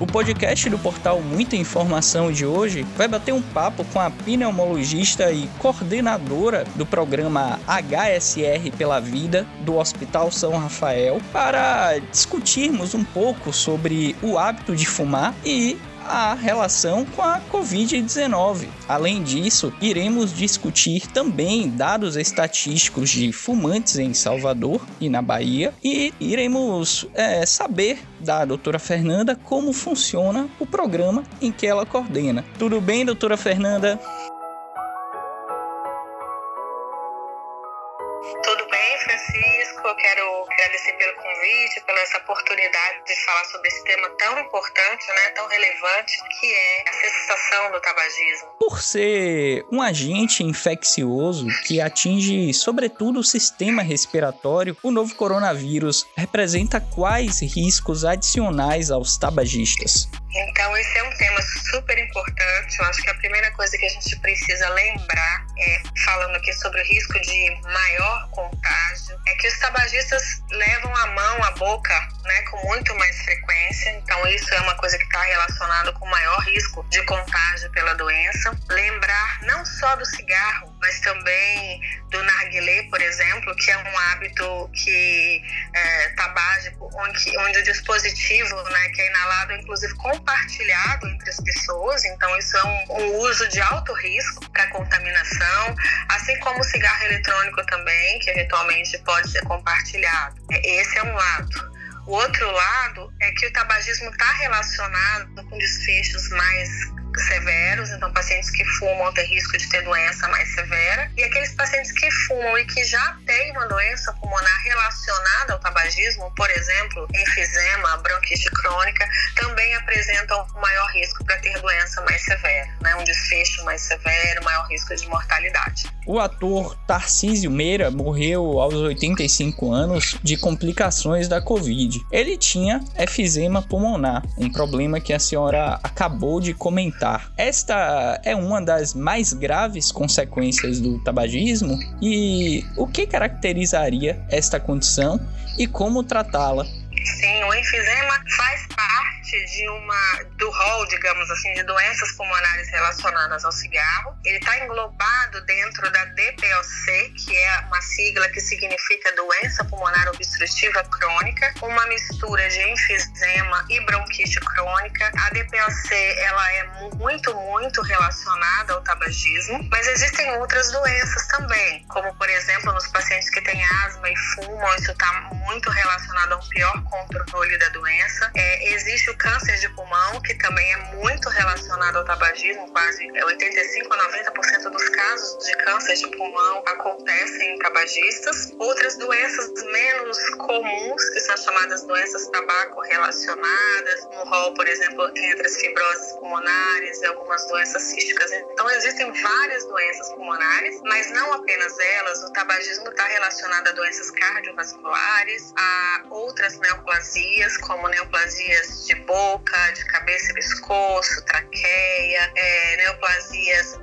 O podcast do portal Muita Informação de hoje vai bater um papo com a pneumologista e coordenadora do programa HSR pela Vida do Hospital São Rafael para discutirmos um pouco sobre o hábito de fumar e a relação com a Covid-19. Além disso, iremos discutir também dados estatísticos de fumantes em Salvador e na Bahia e iremos é, saber da doutora Fernanda como funciona o programa em que ela coordena. Tudo bem, doutora Fernanda? Pela essa oportunidade de falar sobre esse tema tão importante, né, tão relevante, que é a cessação do tabagismo. Por ser um agente infeccioso que atinge sobretudo o sistema respiratório, o novo coronavírus representa quais riscos adicionais aos tabagistas? Então, esse é um tema super importante. Eu acho que a primeira coisa que a gente precisa lembrar, é, falando aqui sobre o risco de maior contágio, é que os tabagistas levam a mão, a boca, né, com muito mais frequência. Então, isso é uma coisa que está relacionado com maior risco de contágio pela doença. Lembrar não só do cigarro, mas também do narguilé, por exemplo, que é um hábito que é, tabágico, onde, onde o dispositivo, né, que é inalado, inclusive compartilhado entre as pessoas. Então, isso é um, um uso de alto risco para contaminação, assim como o cigarro eletrônico também, que eventualmente pode ser compartilhado. É, esse é um lado. O outro lado é que o tabagismo está relacionado com desfechos mais severos, então pacientes que fumam têm risco de ter doença mais severa, e aqueles pacientes que fumam e que já têm uma doença pulmonar relacionada ao tabagismo, por exemplo, enfisema, bronquite crônica, também apresentam maior risco para ter doença mais severa, né? um desfecho mais severo, maior risco de mortalidade. O ator Tarcísio Meira morreu aos 85 anos de complicações da Covid. Ele tinha efizema pulmonar, um problema que a senhora acabou de comentar. Esta é uma das mais graves consequências do tabagismo e o que caracterizaria esta condição e como tratá-la? Sim, o enfisema faz parte de uma do rol, digamos assim, de doenças pulmonares relacionadas ao cigarro. Ele está englobado dentro da DPOC, que é uma sigla que significa doença pulmonar obstrutiva crônica, uma mistura de enfisema e bronquite crônica. A DPOC ela é muito, muito relacionada ao tabagismo, mas existem outras doenças também, como por exemplo nos pacientes que têm asma e fumam, isso está muito relacionado a um pior controle da doença. É, existe o câncer de pulmão, que também é muito relacionado ao tabagismo, quase 85 a 90% dos casos de câncer de pulmão acontecem em tabagistas. Outras doenças menos comuns, que são chamadas doenças tabaco relacionadas, no rol, por exemplo, entre as fibroses pulmonares e algumas doenças císticas. Então, existem várias doenças pulmonares, mas não apenas elas. O tabagismo está relacionado a doenças cardiovasculares, a outras neoplasias, como neoplasias de boca, de cabeça e pescoço, traqueia, é, neoplasias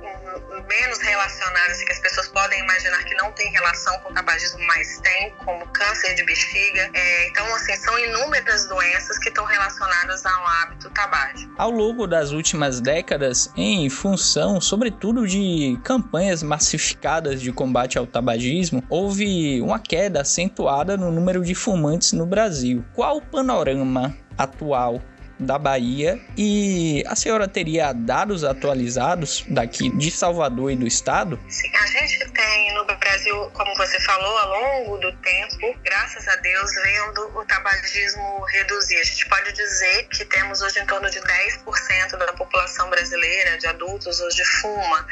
menos relacionadas que as pessoas podem imaginar que não tem relação com o tabagismo, mas tem, como câncer de bexiga. É, então, assim, são inúmeras doenças que estão relacionadas ao hábito tabágico. Ao longo das últimas décadas, em função, sobretudo, de campanhas massificadas de combate ao tabagismo, houve uma queda acentuada no número de fumantes no Brasil. Qual o panorama atual da Bahia e a senhora teria dados atualizados daqui de Salvador e do estado? A gente tem no Brasil, como você falou, ao longo do tempo, graças a Deus, vendo o tabagismo reduzir. A gente pode dizer que temos hoje em torno de 10% da população brasileira de adultos hoje fuma.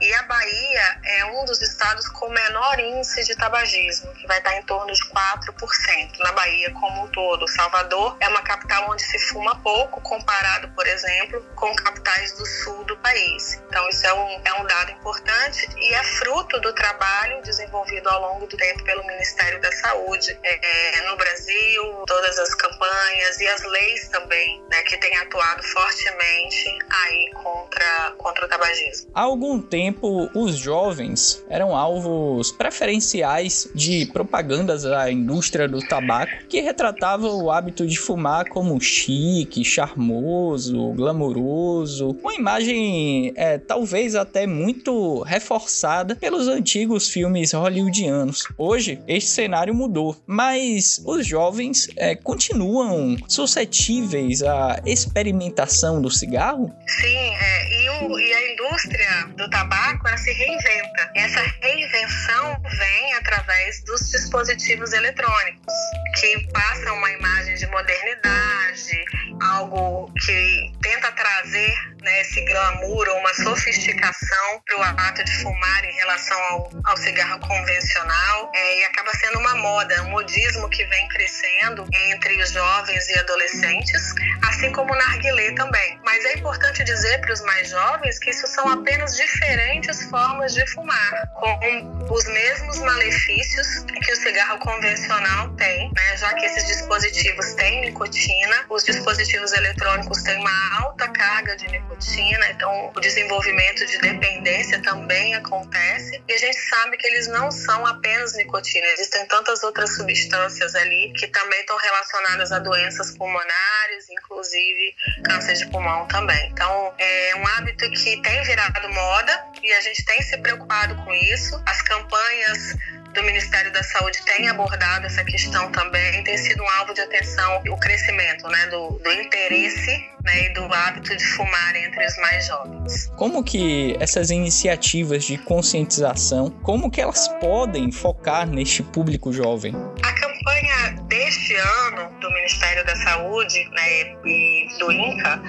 E a Bahia é um dos estados com menor índice de tabagismo, que vai estar em torno de 4% na Bahia como um todo. Salvador é uma capital onde se fuma pouco comparado, por exemplo, com capitais do sul do país. Então, isso é um, é um dado importante e é fruto do trabalho desenvolvido ao longo do tempo pelo Ministério da Saúde é, no Brasil, todas as campanhas e as leis também, né, que têm atuado fortemente aí contra, contra o tabagismo. Há algum tempo, os jovens eram alvos preferenciais de propagandas da indústria do tabaco que retratavam o hábito de fumar como chique, charmoso, glamouroso, uma imagem é, talvez até muito reforçada pelos antigos filmes hollywoodianos. Hoje, este cenário mudou, mas os jovens é, continuam suscetíveis à experimentação do cigarro? Sim, é, e, o, e, a indústria do tabaco ela se reinventa. Essa reinvenção vem através dos dispositivos eletrônicos, que passam uma imagem de modernidade, algo que tenta trazer né, esse glamour ou uma sofisticação para o ato de fumar em relação ao, ao cigarro convencional é, e acaba sendo uma moda, um modismo que vem crescendo entre jovens e adolescentes, assim como o narguilé também. Mas é importante dizer para os mais jovens que isso são apenas diferentes formas de fumar, com os mesmos malefícios que o cigarro convencional tem, né, já que esses dispositivos têm nicotina, os dispositivos eletrônicos têm uma alta carga de nicotina nicotina, então o desenvolvimento de dependência também acontece. E a gente sabe que eles não são apenas nicotina, existem tantas outras substâncias ali que também estão relacionadas a doenças pulmonares, inclusive câncer de pulmão também. Então é um hábito que tem virado moda e a gente tem se preocupado com isso. As campanhas do Ministério da Saúde tem abordado essa questão também, tem sido um alvo de atenção o crescimento né, do, do interesse né, e do hábito de fumar entre os mais jovens. Como que essas iniciativas de conscientização, como que elas podem focar neste público jovem? A campanha deste ano do Ministério da Saúde né, e do INCA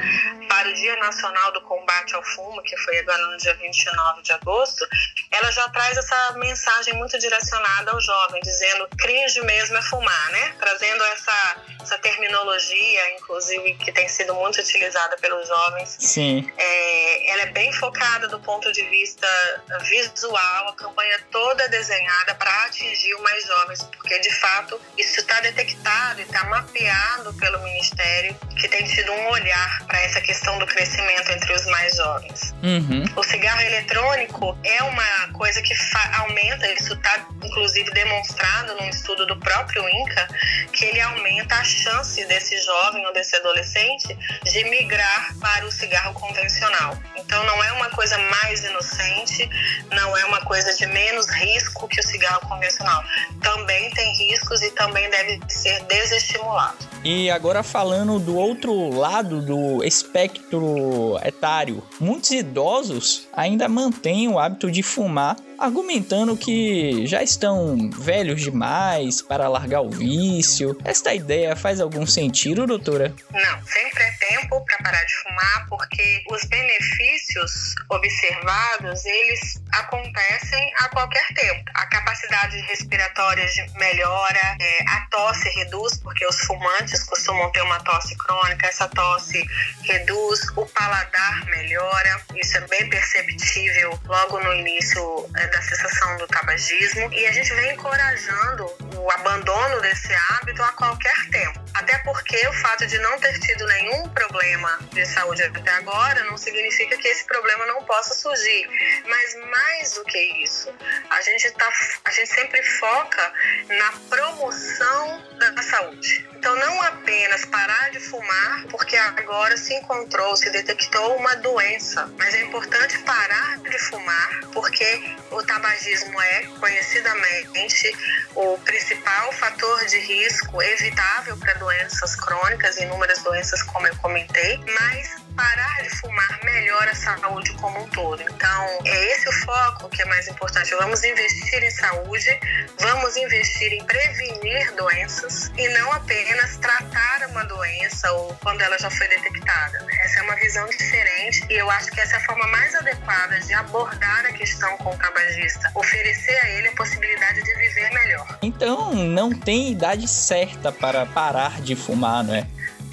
para o Dia Nacional do Combate ao Fumo, que foi agora no dia 29 de agosto, ela já traz essa mensagem muito direcionada ao jovem, dizendo cringe mesmo é fumar, né? Trazendo essa, essa terminologia, inclusive, que tem sido muito utilizada pelos jovens. Sim. É, ela é bem focada do ponto de vista visual, a campanha toda desenhada para atingir os mais jovens, porque de fato isso está detectado e está mapeado pelo Ministério, que tem tido um olhar para essa questão do crescimento entre os mais jovens. Uhum. O cigarro eletrônico é uma coisa que aumenta, isso está inclusive demonstrado num estudo do próprio INCA, que ele aumenta a chance desse jovem ou desse adolescente de migrar para o cigarro convencional. Então não é uma coisa mais inocente, não é uma coisa de menos risco que o cigarro convencional. Também tem riscos e também deve ser desestimulado. E agora falando do outro lado do espectro etário, muitos idosos ainda mantêm o hábito de fumar argumentando que já estão velhos demais para largar o vício. Esta ideia faz algum sentido, doutora? Não, sempre é tempo para parar de fumar, porque os benefícios observados, eles acontecem a qualquer tempo. A capacidade respiratória melhora, é, a tosse reduz, porque os fumantes costumam ter uma tosse crônica, essa tosse reduz, o paladar melhora, isso é bem perceptível logo no início é, da cessação do tabagismo e a gente vem encorajando o abandono desse hábito a qualquer tempo. Até porque o fato de não ter tido nenhum problema de saúde até agora não significa que esse problema não possa surgir. Mas mais do que isso, a gente, tá, a gente sempre foca na promoção da saúde. Então, não apenas parar de fumar porque agora se encontrou, se detectou uma doença, mas é importante parar de fumar porque o tabagismo é conhecidamente o principal fator de risco evitável para doenças crônicas, inúmeras doenças, como eu comentei, mas parar de fumar melhora a saúde como um todo. Então, é esse o foco que é mais importante. Vamos investir em saúde, vamos investir em prevenir doenças e não apenas tratar uma doença ou quando ela já foi detectada. Essa é uma visão diferente e eu acho que essa é a forma mais adequada de abordar a questão com o tabagista, oferecer a ele a possibilidade de viver melhor. Então, não tem idade certa para parar de fumar, não é?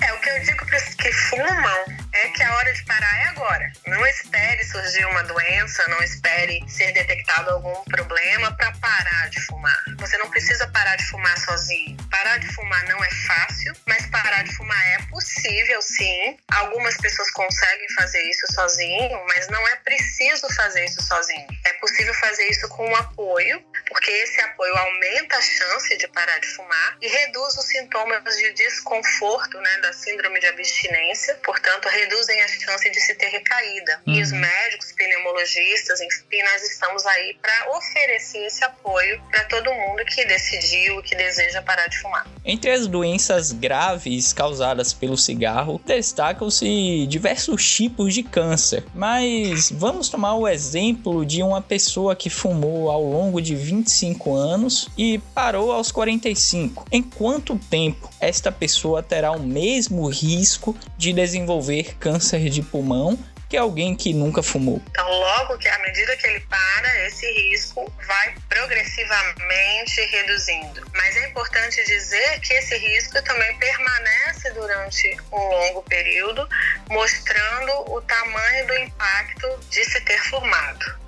É, o que eu digo para os que fumam é que a hora de parar é agora. Não espere surgir uma doença, não espere ser detectado algum problema para parar de fumar. Você não precisa parar de fumar sozinho. Parar de fumar não é fácil, mas parar de fumar é possível sim. Algumas pessoas conseguem fazer isso sozinho, mas não é preciso fazer isso sozinho. É possível fazer isso com um apoio, porque esse apoio aumenta a chance de parar de fumar e reduz os sintomas de desconforto né, da síndrome de abstinência, portanto, reduzem a chance de se ter recaída. Uhum. E os uhum. médicos, pneumologistas, enfim, nós estamos aí para oferecer esse apoio para todo mundo que decidiu, que deseja parar de fumar. Entre as doenças graves causadas pelo cigarro, destacam-se diversos tipos de câncer. Mas vamos tomar o exemplo de uma pessoa que fumou ao longo de 25 anos e parou aos 45. Em quanto tempo esta pessoa terá o mesmo risco de desenvolver câncer de pulmão que alguém que nunca fumou. Então, logo que à medida que ele para, esse risco vai progressivamente reduzindo. Mas é importante dizer que esse risco também permanece durante um longo período, mostrando o tamanho do impacto de se ter fumado.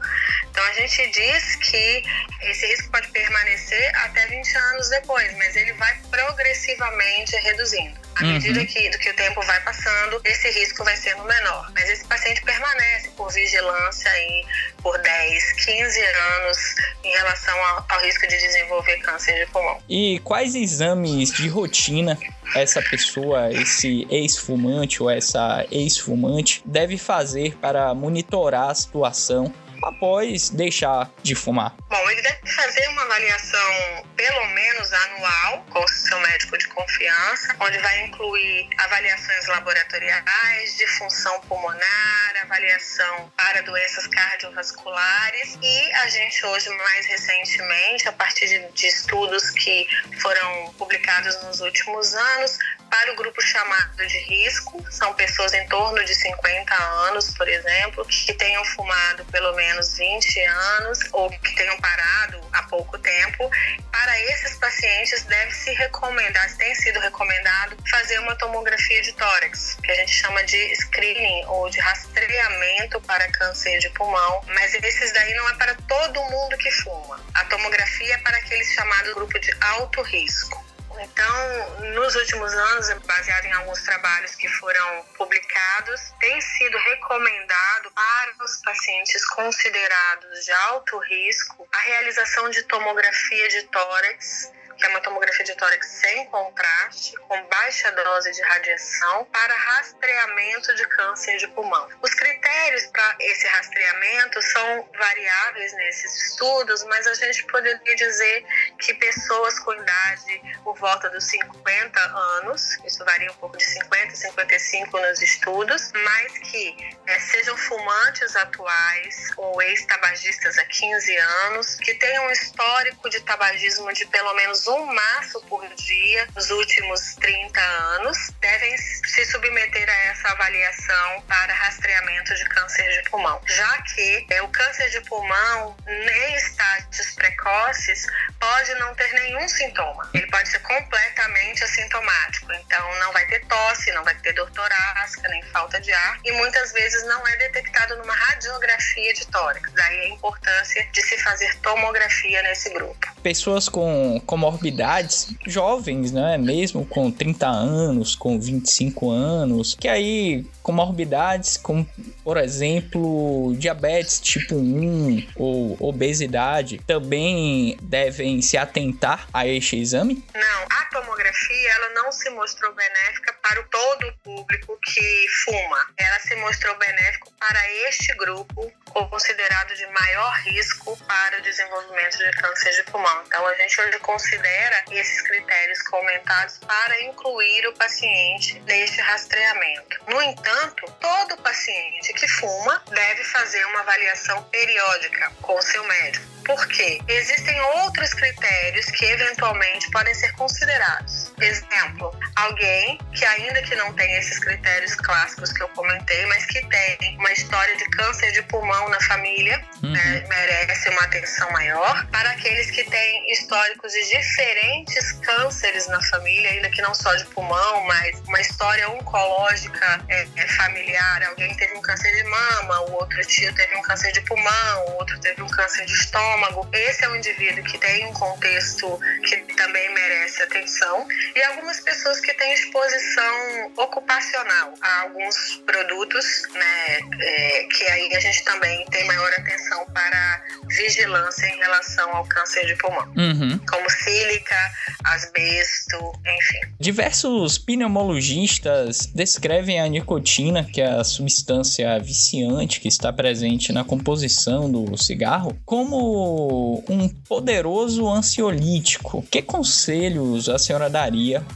Então a gente diz que esse risco pode permanecer até 20 anos depois, mas ele vai progressivamente reduzindo. À uhum. medida que, que o tempo vai passando, esse risco vai sendo menor. Mas esse paciente permanece por vigilância aí por 10, 15 anos em relação ao, ao risco de desenvolver câncer de pulmão. E quais exames de rotina essa pessoa, esse ex-fumante ou essa ex-fumante deve fazer para monitorar a situação após deixar de fumar? Bom, ele deve fazer uma avaliação pelo menos anual com o seu médico de confiança, onde vai incluir avaliações laboratoriais de função pulmonar, avaliação para doenças cardiovasculares e a gente hoje mais recentemente, a partir de, de estudos que foram publicados nos últimos anos, para o grupo chamado de risco, são pessoas em torno de 50 anos, por exemplo, que tenham fumado pelo menos 20 anos ou que tenham parado há pouco tempo. Para esses pacientes, deve-se recomendar, tem sido recomendado, fazer uma tomografia de tórax, que a gente chama de screening ou de rastreamento para câncer de pulmão, mas esses daí não é para todo mundo que fuma. A tomografia é para aqueles chamados grupo de alto risco. Então, nos últimos anos, baseado em alguns trabalhos que foram publicados, tem sido recomendado para os pacientes considerados de alto risco a realização de tomografia de tórax é uma tomografia de tórax sem contraste, com baixa dose de radiação, para rastreamento de câncer de pulmão. Os critérios para esse rastreamento são variáveis nesses estudos, mas a gente poderia dizer que pessoas com idade por volta dos 50 anos, isso varia um pouco de 50 a 55 nos estudos, mas que é, sejam fumantes atuais ou ex-tabagistas há 15 anos, que tenham um histórico de tabagismo de pelo menos um maço por dia nos últimos 30 anos devem se submeter a essa avaliação para rastreamento de câncer de pulmão, já que é, o câncer de pulmão, em estágios precoces, pode não ter nenhum sintoma. Ele pode ser completamente assintomático, então não vai ter tosse, não vai ter dor torácica, nem falta de ar, e muitas vezes não é detectado numa radiografia de tórax. Daí a importância de se fazer tomografia nesse grupo. Pessoas com comorbidade comorbidades jovens, né? Mesmo com 30 anos, com 25 anos, que aí comorbidades como, por exemplo, diabetes tipo 1 ou obesidade também devem se atentar a este exame? Não, a tomografia ela não se mostrou benéfica para todo o público que fuma. Ela se mostrou benéfica para este grupo considerado de maior risco para o desenvolvimento de câncer de pulmão. Então a gente hoje considera esses critérios comentados para incluir o paciente neste rastreamento. No entanto, todo paciente que fuma deve fazer uma avaliação periódica com o seu médico. Por quê? Existem outros critérios que eventualmente podem ser considerados. Exemplo, alguém que ainda que não tem esses critérios clássicos que eu comentei, mas que tem uma história de câncer de pulmão na família, uhum. né, merece uma atenção maior. Para aqueles que têm históricos de diferentes cânceres na família, ainda que não só de pulmão, mas uma história oncológica é, é familiar, alguém teve um câncer de mama, o outro tio teve um câncer de pulmão, o outro teve um câncer de estômago. Esse é um indivíduo que tem um contexto que também merece atenção. E algumas pessoas que têm exposição ocupacional a alguns produtos, né, é, que aí a gente também tem maior atenção para vigilância em relação ao câncer de pulmão, uhum. como sílica, asbesto, enfim. Diversos pneumologistas descrevem a nicotina, que é a substância viciante que está presente na composição do cigarro, como um poderoso ansiolítico. Que conselhos a senhora daria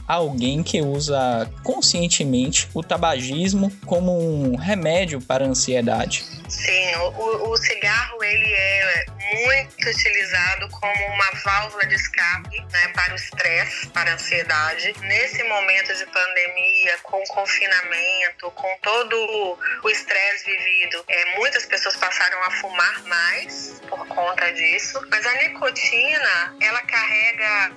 a alguém que usa conscientemente o tabagismo como um remédio para a ansiedade? Sim, o, o cigarro ele é muito utilizado como uma válvula de escape né, para o estresse, para a ansiedade. Nesse momento de pandemia, com confinamento, com todo o estresse vivido, é, muitas pessoas passaram a fumar mais por conta disso. Mas a nicotina, ela carrega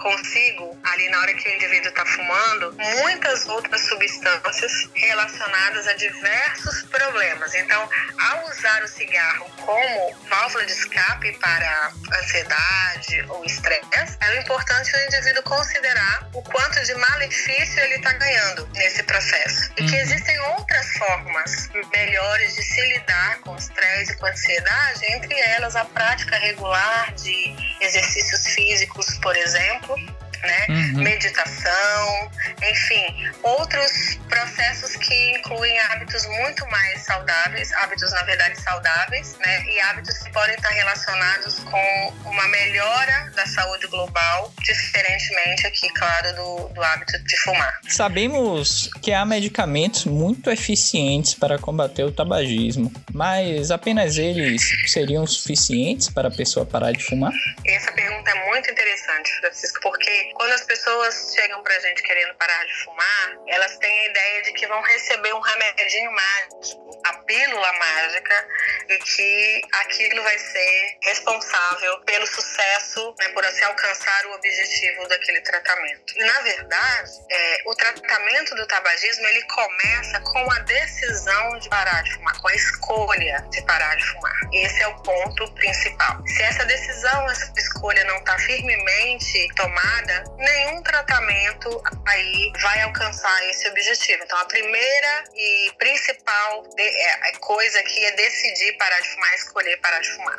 consigo, ali na hora que o indivíduo está fumando, muitas outras substâncias relacionadas a diversos problemas. Então, ao usar o cigarro como válvula de escape para ansiedade ou estresse, é importante o indivíduo considerar o quanto de malefício ele está ganhando nesse processo. E que uhum. existem outras formas melhores de se lidar com o estresse e com a ansiedade, entre elas a prática regular de exercícios físicos, por exemplo, né? Uhum. Meditação, enfim, outros processos que incluem hábitos muito mais saudáveis, hábitos na verdade saudáveis, né? E hábitos que podem estar relacionados com uma melhora da saúde global, diferentemente aqui, claro, do, do hábito de fumar. Sabemos que há medicamentos muito eficientes para combater o tabagismo, mas apenas eles seriam suficientes para a pessoa parar de fumar? Essa pergunta é muito interessante, Francisco, porque quando as pessoas chegam pra gente querendo parar de fumar, elas têm a ideia de que vão receber um remedinho mágico, a pílula mágica, e que aquilo vai ser responsável pelo sucesso, né, por se alcançar o objetivo daquele tratamento. E, na verdade, é, o tratamento do tabagismo ele começa com a decisão de parar de fumar, com a escolha de parar de fumar. Esse é o ponto principal. Se essa decisão, essa escolha não está firmemente tomada, nenhum tratamento aí vai alcançar esse objetivo. Então, a primeira e principal de, é, coisa aqui é decidir parar de fumar, escolher parar de fumar.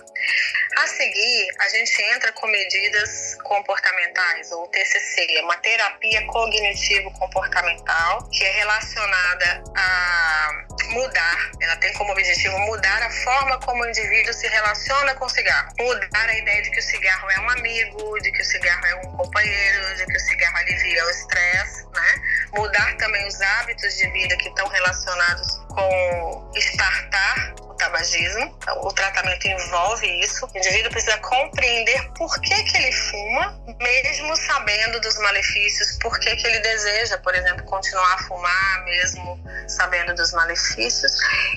A seguir, a gente entra com medidas comportamentais, ou TCC, uma terapia cognitivo-comportamental, que é relacionada a mudar, ela tem como objetivo mudar a forma como o indivíduo se relaciona com o cigarro. Mudar a ideia de que o cigarro é um amigo, de que o cigarro é um companheiro, de que o cigarro alivia o estresse, né? Mudar também os hábitos de vida que estão relacionados com espartar tabagismo. O tratamento envolve isso. O indivíduo precisa compreender por que, que ele fuma, mesmo sabendo dos malefícios, por que, que ele deseja, por exemplo, continuar a fumar, mesmo sabendo dos malefícios.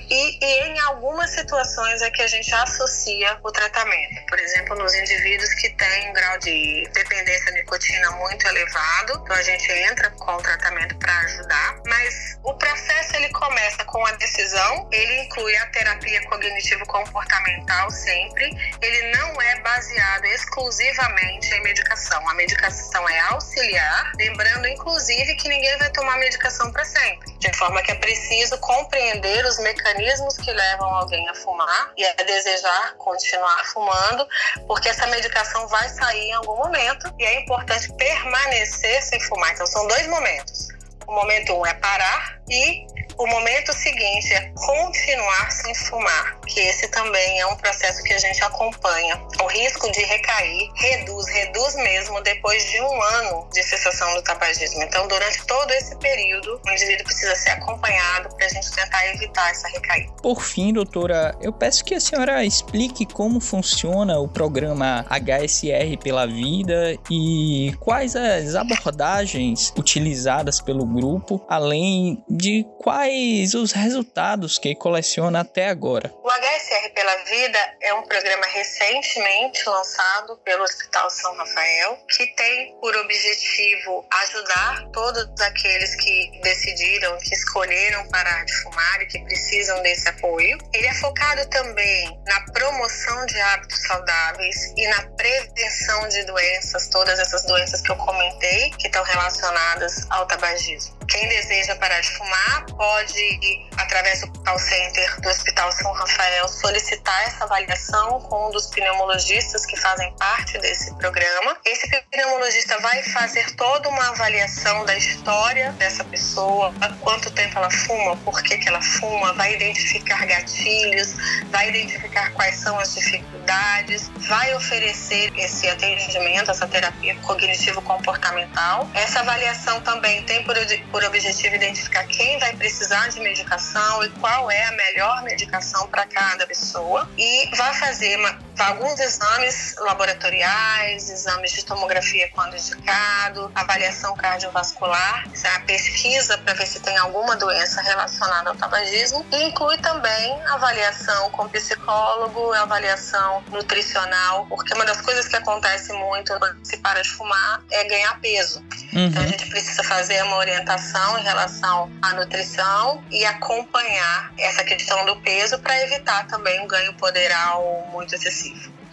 E, e em algumas situações é que a gente associa o tratamento. Por exemplo, nos indivíduos que têm um grau de dependência de nicotina muito elevado, então a gente entra com o tratamento para ajudar. Mas o processo ele começa com a decisão, ele inclui a terapia terapia cognitivo-comportamental sempre, ele não é baseado exclusivamente em medicação. A medicação é auxiliar, lembrando inclusive que ninguém vai tomar medicação para sempre. De forma que é preciso compreender os mecanismos que levam alguém a fumar e a desejar continuar fumando, porque essa medicação vai sair em algum momento e é importante permanecer sem fumar. Então são dois momentos. O momento um é parar e O momento seguinte é continuar sem fumar, que esse também é um processo que a gente acompanha. O risco de recair reduz, reduz mesmo depois de um ano de cessação do tabagismo. Então, durante todo esse período, o indivíduo precisa ser acompanhado para a gente tentar evitar essa recaída. Por fim, doutora, eu peço que a senhora explique como funciona o programa HSR pela Vida e quais as abordagens utilizadas pelo grupo, além de quais os resultados que coleciona até agora. O HSR pela Vida é um programa recentemente lançado pelo Hospital São Rafael, que tem por objetivo ajudar todos aqueles que decidiram, que escolheram parar de fumar e que precisam desse apoio. Ele é focado também na promoção de hábitos saudáveis e na prevenção de doenças, todas essas doenças que eu comentei, que estão relacionadas ao tabagismo. Quem deseja parar de fumar pode ir através do call center do Hospital São Rafael solicitar essa avaliação com um dos pneumologistas que fazem parte desse programa. Esse pneumologista vai fazer toda uma avaliação da história dessa pessoa, há quanto tempo ela fuma, por que, que ela fuma, vai identificar gatilhos, vai identificar quais são as dificuldades, vai oferecer esse atendimento, essa terapia cognitivo-comportamental. Essa avaliação também tem por por objetivo identificar quem vai precisar de medicação e qual é a melhor medicação para cada pessoa. E vai fazer uma, alguns exames laboratoriais, exames de tomografia quando indicado, avaliação cardiovascular, a pesquisa para ver se tem alguma doença relacionada ao tabagismo e inclui também avaliação com psicólogo, avaliação nutricional, porque uma das coisas que acontece muito quando se para de fumar é ganhar peso. Uhum. Então a gente precisa fazer uma orientação em relação à nutrição e acompanhar essa questão do peso para evitar também um ganho poderal muito excessivo.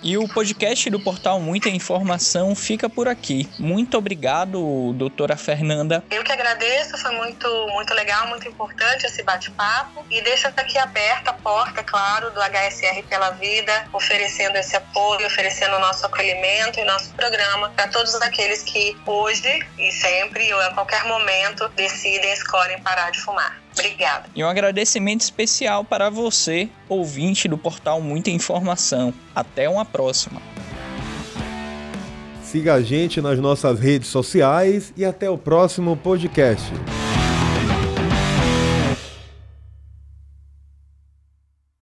E o podcast do portal Muita Informação fica por aqui. Muito obrigado, doutora Fernanda. Eu que agradeço, foi muito, muito legal, muito importante esse bate-papo. E deixo aqui aberta a porta, claro, do HSR pela Vida, oferecendo esse apoio, oferecendo o nosso acolhimento e nosso programa para todos aqueles que hoje e sempre ou a qualquer momento decidem escolhem parar de fumar. Obrigada. E um agradecimento especial para você, ouvinte do portal Muita Informação. Até uma próxima. Siga a gente nas nossas redes sociais e até o próximo podcast.